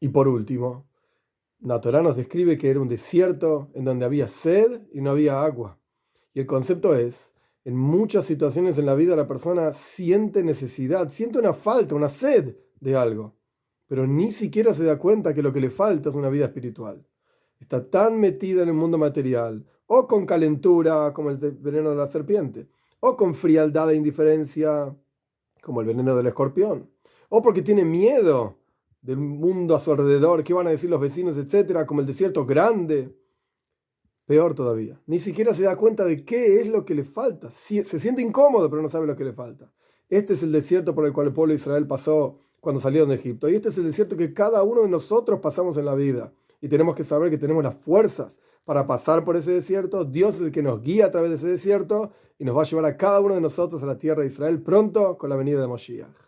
Y por último, Natorá nos describe que era un desierto en donde había sed y no había agua. Y el concepto es, en muchas situaciones en la vida la persona siente necesidad, siente una falta, una sed de algo, pero ni siquiera se da cuenta que lo que le falta es una vida espiritual. Está tan metida en el mundo material, o con calentura como el veneno de la serpiente, o con frialdad e indiferencia como el veneno del escorpión, o porque tiene miedo del mundo a su alrededor, qué van a decir los vecinos, etcétera, como el desierto grande. Peor todavía, ni siquiera se da cuenta de qué es lo que le falta. Se siente incómodo, pero no sabe lo que le falta. Este es el desierto por el cual el pueblo de Israel pasó cuando salieron de Egipto. Y este es el desierto que cada uno de nosotros pasamos en la vida. Y tenemos que saber que tenemos las fuerzas para pasar por ese desierto. Dios es el que nos guía a través de ese desierto y nos va a llevar a cada uno de nosotros a la tierra de Israel pronto con la venida de Moshiach.